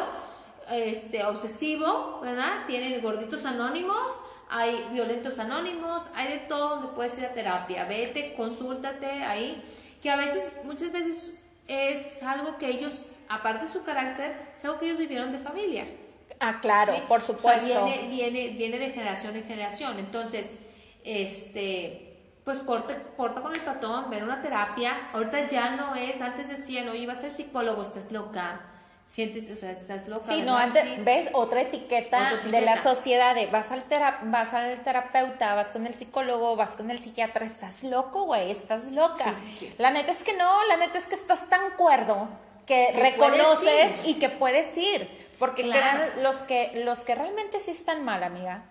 este, obsesivo, ¿verdad? Tienen gorditos anónimos, hay violentos anónimos, hay de todo donde puedes ir a terapia, vete, consúltate ahí, que a veces, muchas veces es algo que ellos, aparte de su carácter, es algo que ellos vivieron de familia. Ah, claro, por supuesto. O sea, viene, viene, viene de generación en generación. Entonces, este, pues corta, corta con el patrón, ven una terapia. Ahorita ya no es, antes decían, oye, vas a ser psicólogo, estás loca. Sientes, o sea, estás loca. Sí, no, antes, ves otra etiqueta, de la sociedad de vas al, vas al terapeuta, vas con el psicólogo, vas con el psiquiatra, estás loco, güey, estás loca. La neta es que no, la neta es que estás tan cuerdo que, reconoces y que puedes ir, porque los que los que realmente sí están mal, amiga,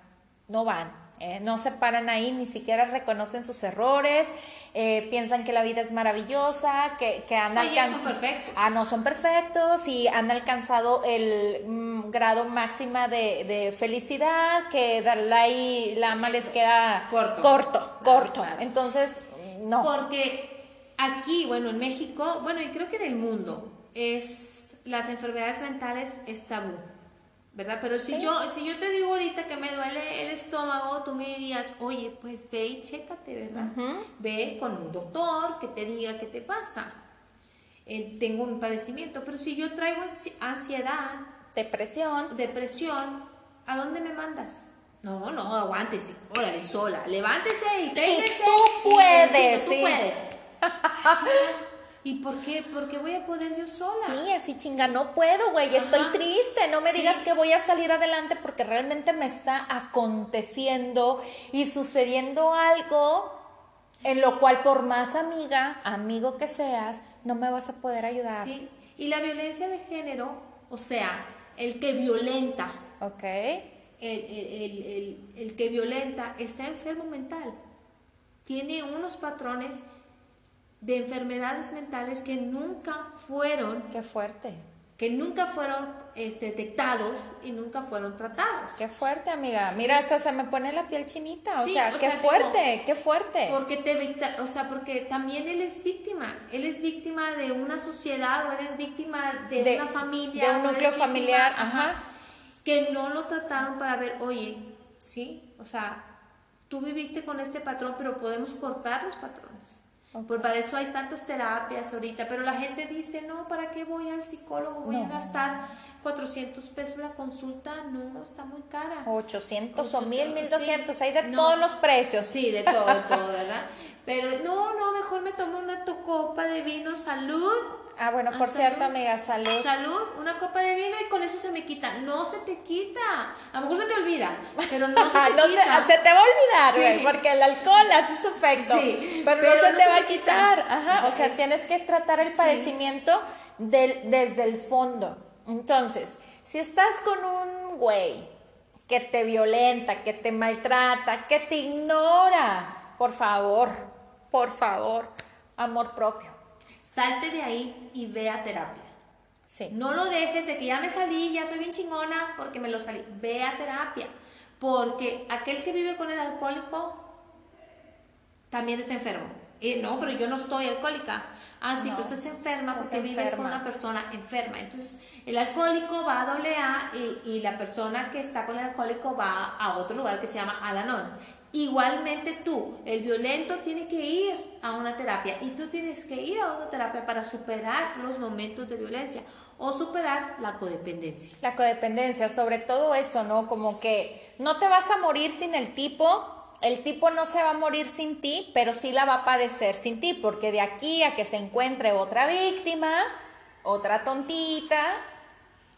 no van. Eh, no se paran ahí, ni siquiera reconocen sus errores, eh, piensan que la vida es maravillosa, que, que han alcanzado... Ah, no son perfectos y han alcanzado el mm, grado máxima de, felicidad, que Dalai Lama les queda corto. Corto, corto. Entonces, no. Porque aquí, bueno, en México, bueno, y creo que en el mundo, es las enfermedades mentales es tabú. ¿Verdad? Pero si yo si yo te digo ahorita que me duele el estómago, tú me dirías, oye, pues ve y chécate, ¿verdad? Ve con un doctor que te diga qué te pasa. Eh, tengo un padecimiento, pero si yo traigo ansiedad, depresión, depresión, ¿a dónde me mandas? No, no, aguántese, órale, sola, levántese y téngase. Tú puedes, tú puedes. ¿Y por qué? Porque voy a poder yo sola. Sí, así chinga, no puedo, güey, estoy triste, no me digas que voy a salir adelante porque realmente me está aconteciendo y sucediendo algo en lo cual por más amiga, amigo que seas, no me vas a poder ayudar. Sí, y la violencia de género, o sea, el que violenta. Ok. El, el que violenta está enfermo mental. Tiene unos patrones de enfermedades mentales que nunca fueron... Qué fuerte. Que nunca fueron este, detectados y nunca fueron tratados. Qué fuerte, amiga. Mira, hasta se me pone la piel chinita. O sea, qué fuerte, qué fuerte. Porque te, o sea, porque también él es víctima. Él es víctima de una sociedad o él es víctima de, una familia. De un núcleo familiar, ajá. Que no lo trataron para ver, oye, sí, o sea, tú viviste con este patrón, pero podemos cortar los patrones. Por para eso hay tantas terapias ahorita, pero la gente dice, no, ¿para qué voy al psicólogo? Voy a gastar 400 pesos la consulta. No, está muy cara. 800, o 1000, 1200, hay de todos los precios. Sí, de todo, todo, ¿verdad? Pero no, no, mejor me tomo una copa de vino, salud Ah, bueno, por cierto, amiga, salud. Salud, una copa de vino y con eso se me quita. No se te quita. A lo mejor se te olvida, pero no se te quita. Se, te va a olvidar, güey, porque el alcohol hace su efecto. Sí, pero, no, se te va a quitar. Ajá, o sea, tienes que tratar el padecimiento desde el fondo. Entonces, si estás con un güey que te violenta, que te maltrata, que te ignora, por favor, por favor, amor propio Salte de ahí y ve a terapia. Sí. No lo dejes de que ya me salí, ya soy bien chingona porque me lo salí. Ve a terapia. Porque aquel que vive con el alcohólico también está enfermo. Y no, pero yo no estoy alcohólica. Ah, sí, pero estás enferma porque vives con una persona enferma. Entonces, el alcohólico va a doble A y, y, la persona que está con el alcohólico va a otro lugar que se llama Alanon. Igualmente tú, el violento tiene que ir a una terapia y tú tienes que ir a una terapia para superar los momentos de violencia o superar la codependencia. La codependencia, sobre todo eso, ¿no? Como que no te vas a morir sin el tipo, el tipo no se va a morir sin ti, pero sí la va a padecer sin ti, porque de aquí a que se encuentre otra víctima, otra tontita.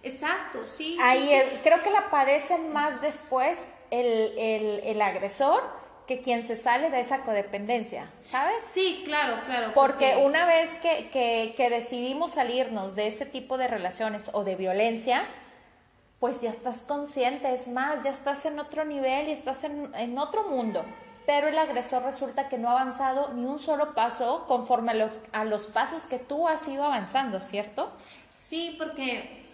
Exacto, sí. Ahí creo que la padecen más después el, agresor que quien se sale de esa codependencia, ¿sabes? Sí, claro, claro. Porque, una vez que, decidimos salirnos de ese tipo de relaciones o de violencia, pues ya estás consciente, es más, ya estás en otro nivel y estás en, otro mundo. Pero el agresor resulta que no ha avanzado ni un solo paso conforme a, a los pasos que tú has ido avanzando, ¿cierto? Sí, porque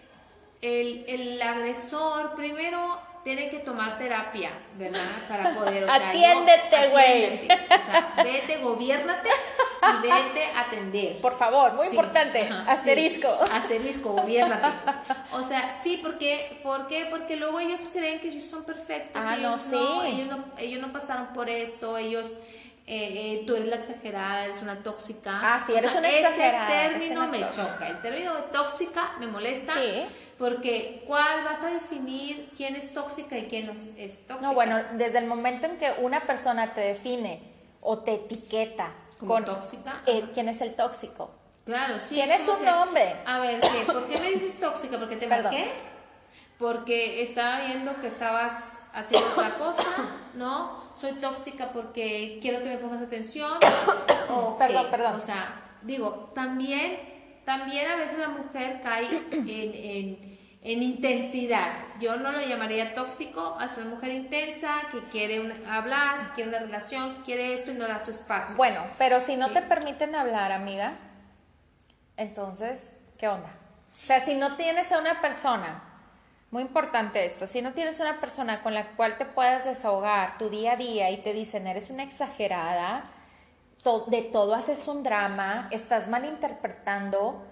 el, el agresor primero tiene que tomar terapia, ¿verdad? Para poder, o sea, Atiéndete, güey. O sea, vete, gobiérnate y vete a atender. Por favor, muy importante. asterisco. asterisco, gobiérnate. O sea, sí, porque, ¿por qué? Porque luego ellos creen que ellos son perfectos. Ah, ellos no, sí. ellos no, ellos no pasaron por esto, ellos eh, eh, tú eres la exagerada, eres una tóxica. Ah, sí, eres una exagerada. Ese término me tóxica. choca. El término de tóxica me molesta. Sí. Porque, ¿cuál vas a definir quién es tóxica y quién no es- es tóxica? No, bueno, desde el momento en que una persona te define o te etiqueta Como con tóxica. eh, quién es el tóxico. Claro, sí. Tienes como un que, nombre. A ver, ¿qué? ¿por qué me dices tóxica? ¿Porque te Perdón. marqué? Porque estaba viendo que estabas haciendo otra cosa, ¿no? Soy tóxica porque quiero que me pongas atención. O Perdón, perdón. O sea, digo, también, también a veces la mujer cae en, en, en intensidad. Yo no lo llamaría tóxico, es una mujer intensa que quiere hablar, que quiere una relación, que quiere esto y no da su espacio. Bueno, pero si no Sí. te permiten hablar, amiga, entonces, ¿qué onda? O sea, si no tienes a una persona, muy importante esto, si no tienes una persona con la cual te puedas desahogar tu día a día y te dicen, eres una exagerada, to- de todo haces un drama, estás malinterpretando,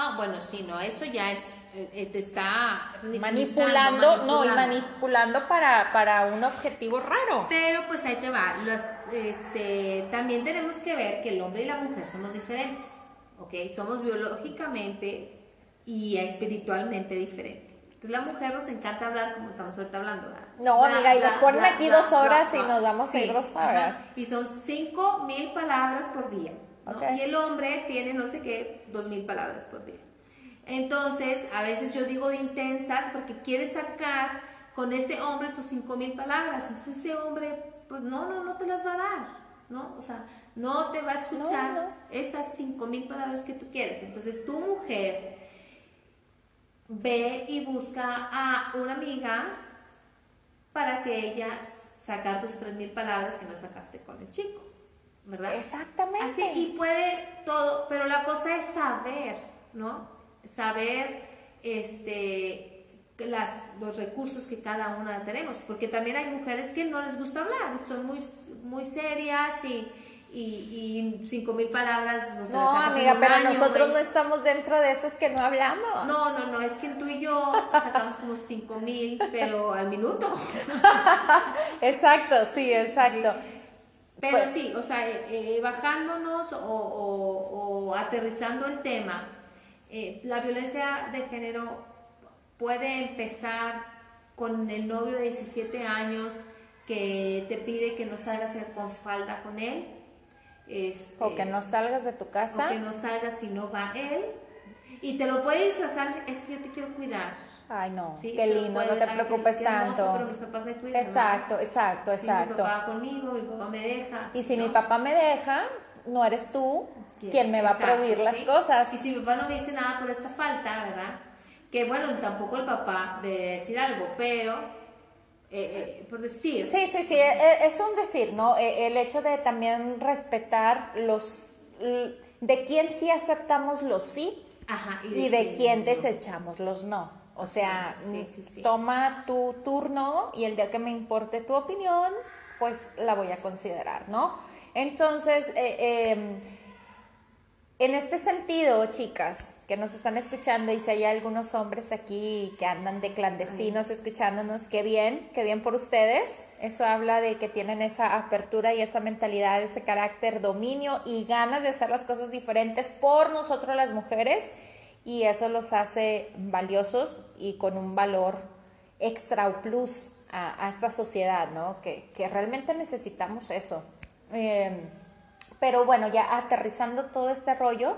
Ah, bueno, sí, no, eso ya es, eh, te está manipulando, no, y manipulando. para, para un objetivo raro. Pero pues ahí te va, este, también tenemos que ver que el hombre y la mujer somos diferentes, ¿ok? Somos biológicamente y espiritualmente diferentes. Entonces la mujer nos encanta hablar como estamos ahorita hablando, ¿verdad? No, amiga, y nos ponen aquí dos horas y nos vamos a ir dos ajá. horas. Y son cinco mil palabras por día, ¿no? Y el hombre tiene no sé qué, dos mil palabras por día. Entonces, a veces yo digo de intensas porque quieres sacar con ese hombre tus cinco mil palabras. Entonces ese hombre, pues no, no, no te las va a dar, ¿no? O sea, no te va a escuchar No, no. esas cinco mil palabras que tú quieres. Entonces tu mujer ve y busca a una amiga para que ella sacar tus tres mil palabras que no sacaste con el chico, ¿verdad? Exactamente. Así, y puede todo, pero la cosa es saber, ¿no? Saber este, las, los recursos que cada una tenemos, porque también hay mujeres que no les gusta hablar, son muy, muy serias y, y, y cinco mil palabras. No, amiga, pero año, nosotros no estamos dentro de esos que no hablamos. No, no, no, es que tú y yo sacamos como cinco mil, pero al minuto. Exacto, sí, exacto. Pero Pues- sí, o sea, eh, eh, bajándonos o, o- o aterrizando el tema, eh, la violencia de género puede empezar con el novio de 17 años que te pide que no salgas con falda con él. Este, O que no salgas de tu casa. o que no salgas si no va él. Y te lo puede disfrazar, es que yo te quiero cuidar. Ay, no, Sí, qué lindo, no te ay, qué- preocupes qué hermoso, tanto. pero mis papás me cuidan, Exacto, ¿verdad? exacto, Sí, mi exacto. papá conmigo, mi papá me deja. y si mi ¿no? papá me deja, no eres tú quien me va a Exacto, prohibir las sí. cosas. Y si mi papá no me dice nada por esta falta, ¿verdad? Que bueno, tampoco el papá de decir algo, pero eh, eh, por decir. Sí, sí, sí, e- e- es un decir, ¿no? El hecho de también respetar los... de quién sí aceptamos los sí Ajá, y de quién no. desechamos los no. O sea, Sí, mm, sí, sí. toma tu turno y el día que me importe tu opinión, pues la voy a considerar, ¿no? Entonces, eh, em, en este sentido, chicas que nos están escuchando y si hay algunos hombres aquí que andan de clandestinos escuchándonos, qué bien, qué bien por ustedes. Eso habla de que tienen esa apertura y esa mentalidad, ese carácter, dominio y ganas de hacer las cosas diferentes por nosotros las mujeres y eso los hace valiosos y con un valor extra o plus a, a esta sociedad, ¿no? Que, que realmente necesitamos eso. Eh, pero bueno, ya aterrizando todo este rollo,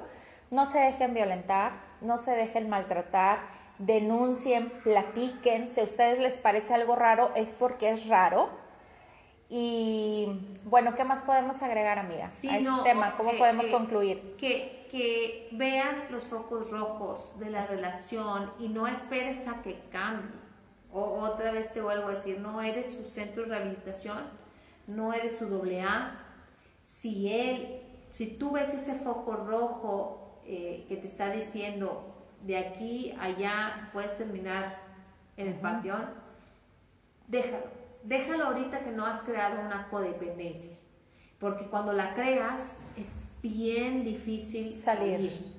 no se dejen violentar, no se dejen maltratar, denuncien, platiquen. Si a ustedes les parece algo raro, es porque es raro. Y bueno, ¿qué más podemos agregar, amiga? Sí, a este no, tema, ¿cómo eh, podemos eh, concluir? Que, que vean los focos rojos de la relación y no esperes a que cambie. O otra vez te vuelvo a decir, no eres su centro de rehabilitación, no eres su doble A. Si él, si tú ves ese foco rojo eh, que te está diciendo de aquí allá puedes terminar en el panteón, déjalo. Déjalo ahorita que no has creado una codependencia. Porque cuando la creas es bien difícil Salir. salir.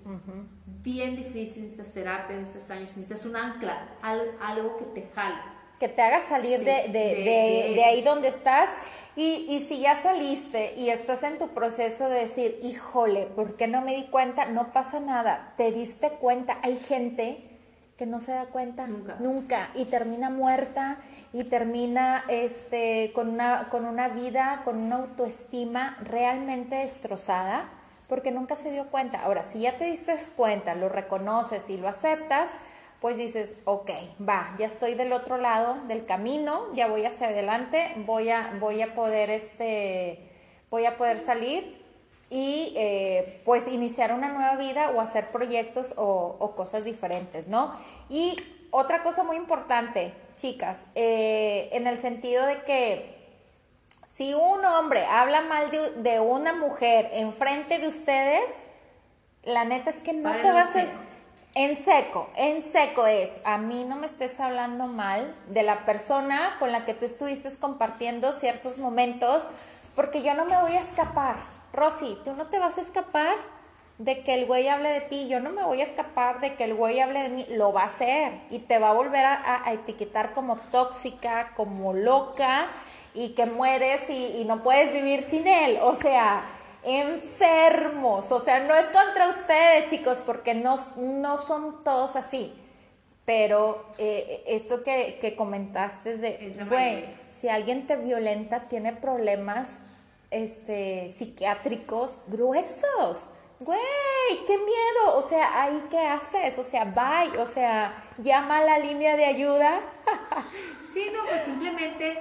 Bien difícil, necesitas terapia, necesitas años, necesitas un ancla, al- algo que te jale. que te haga salir Sí, de, de- de- ahí donde estás. Y, y, si ya saliste y estás en tu proceso de decir, híjole, ¿por qué no me di cuenta? No pasa nada, te diste cuenta. Hay gente que no se da cuenta nunca, nunca y termina muerta y termina este, con, una, con una vida, con una autoestima realmente destrozada porque nunca se dio cuenta. Ahora, si ya te diste cuenta, lo reconoces y lo aceptas, pues dices, ok, va, ya estoy del otro lado del camino, ya voy hacia adelante, voy a, voy a poder, este, voy a poder salir y eh, pues iniciar una nueva vida o hacer proyectos o, o, cosas diferentes, ¿no? Y otra cosa muy importante, chicas, eh, en el sentido de que si un hombre habla mal de, una mujer enfrente de ustedes, la neta es que no te va a hacer... En seco, en seco es, a mí no me estés hablando mal de la persona con la que tú estuviste compartiendo ciertos momentos, porque yo no me voy a escapar. Rosy, tú no te vas a escapar de que el güey hable de ti, yo no me voy a escapar de que el güey hable de mí, lo va a hacer y te va a volver a etiquetar como tóxica, como loca y que mueres y, no puedes vivir sin él. O sea, enfermos. O sea, no es contra ustedes, chicos, porque no, no son todos así. Pero eh, esto que, que comentaste de, güey, si alguien te violenta, tiene problemas este, psiquiátricos gruesos. Güey, qué miedo. O sea, ahí qué haces. O sea, bye. O sea, llama a la línea de ayuda. sí, no, pues simplemente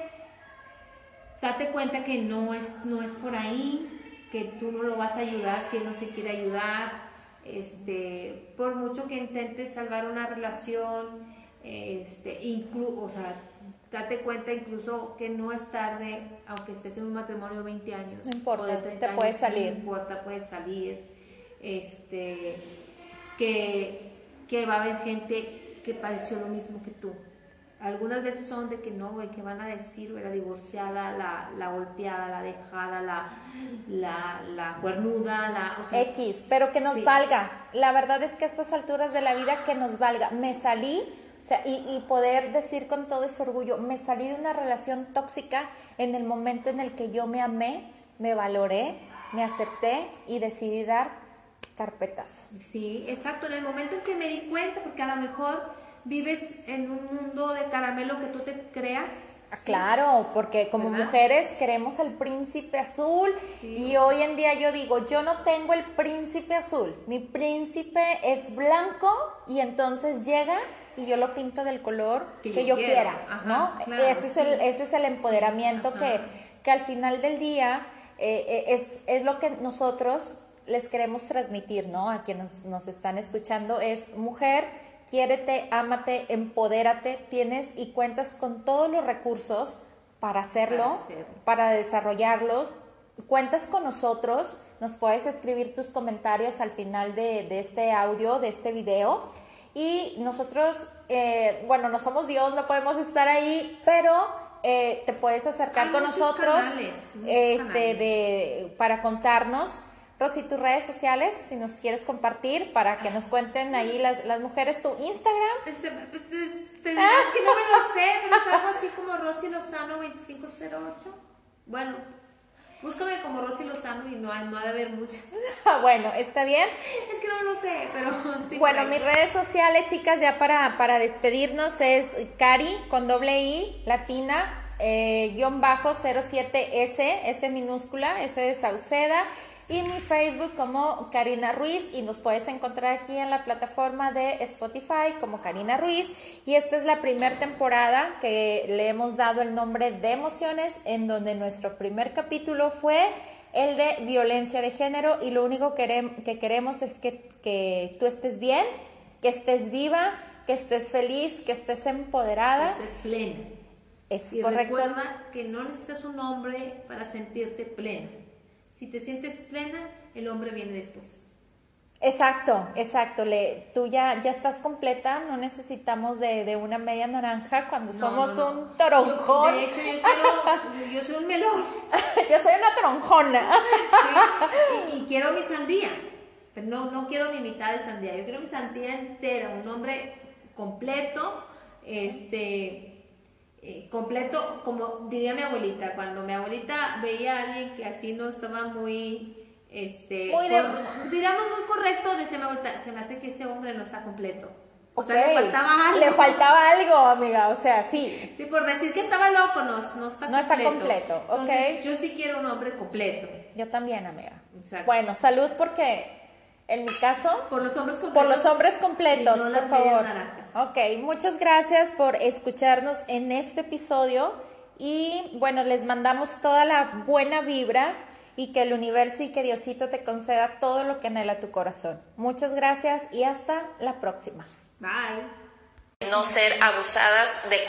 date cuenta que no es, no es por ahí, que tú no lo vas a ayudar si él no se quiere ayudar. Este, por mucho que intentes salvar una relación, este, o sea, date cuenta incluso que no es tarde, aunque estés en un matrimonio de 20 años. No importa, te puedes salir. No importa, puedes salir. Este, que, que va a haber gente que padeció lo mismo que tú. Algunas veces son de que no, güey, que van a decir, la divorciada, la, la golpeada, la dejada, la, la, la cuernuda, la... X, pero que nos valga. La verdad es que a estas alturas de la vida que nos valga. Me salí, o sea, y, y poder decir con todo ese orgullo, me salí de una relación tóxica en el momento en el que yo me amé, me valoré, me acepté y decidí dar carpetazo. Sí, exacto, en el momento en que me di cuenta, porque a lo mejor vives en un mundo de caramelo que tú te creas. Ah, claro, porque como mujeres queremos el príncipe azul y hoy en día yo digo, yo no tengo el príncipe azul, mi príncipe es blanco y entonces llega y yo lo pinto del color que, yo, quiera, ¿no? ese, es el, ese es el empoderamiento que, que, al final del día eh, eh, es, es lo que nosotros les queremos transmitir, ¿no? A quienes nos, nos están escuchando, es mujer quiérete, ámate, empodérate, tienes y cuentas con todos los recursos para hacerlo, para, desarrollarlos. Cuentas con nosotros, nos puedes escribir tus comentarios al final de, este audio, de este video. Y nosotros, eh, bueno, no somos Dios, no podemos estar ahí, pero eh, te puedes acercar con nosotros este, de, para contarnos Rosy, tus redes sociales, si nos quieres compartir para que nos cuenten ahí las, las mujeres, tu Instagram. Pues, te dirás que no me lo sé, pero es algo así como Rosy Lozano 2508. Bueno, búscame como Rosy Lozano y no, no ha de haber muchas. bueno, está bien. Es que no lo sé, pero sí. Bueno, mis redes sociales, chicas, ya para, para despedirnos es Cari con doble I, latina, eh, guion bajo 07S, S minúscula, S de Sauceda y mi Facebook como Karina Ruiz y nos puedes encontrar aquí en la plataforma de Spotify como Karina Ruiz y esta es la primera temporada que le hemos dado el nombre de emociones en donde nuestro primer capítulo fue el de violencia de género y lo único que queremos es que, que tú estés bien, que estés viva, que estés feliz, que estés empoderada. Que estés plena. Es y recuerda que no necesitas un hombre para sentirte plena si te sientes plena, el hombre viene después. Exacto, exacto. Le, tú ya, ya estás completa, no necesitamos de, una media naranja cuando somos un toronjón. de hecho, yo, quiero, yo soy un melón. yo soy una toronjona. y, quiero mi sandía, pero no, no quiero mi mitad de sandía, yo quiero mi sandía entera, un hombre completo, este, eh, completo, como diría mi abuelita, cuando mi abuelita veía a alguien que así no estaba muy, este, Muy de- digamos muy correcto, decía mi abuelita, se me hace que ese hombre no está completo. O Ok. sea, le faltaba algo. Le faltaba algo, amiga, o sea, sí. Sí, por decir que estaba loco, no, no está No está completo. completo, ok. Entonces, yo sí quiero un hombre completo. Yo también, amiga. Exacto. Bueno, salud porque en mi caso Por los hombres completos. por los hombres completos, y no por favor. naranjas. Ok, muchas gracias por escucharnos en este episodio y bueno, les mandamos toda la buena vibra y que el universo y que Diosito te conceda todo lo que anhela tu corazón. Muchas gracias y hasta la próxima. Bye. No ser abusadas de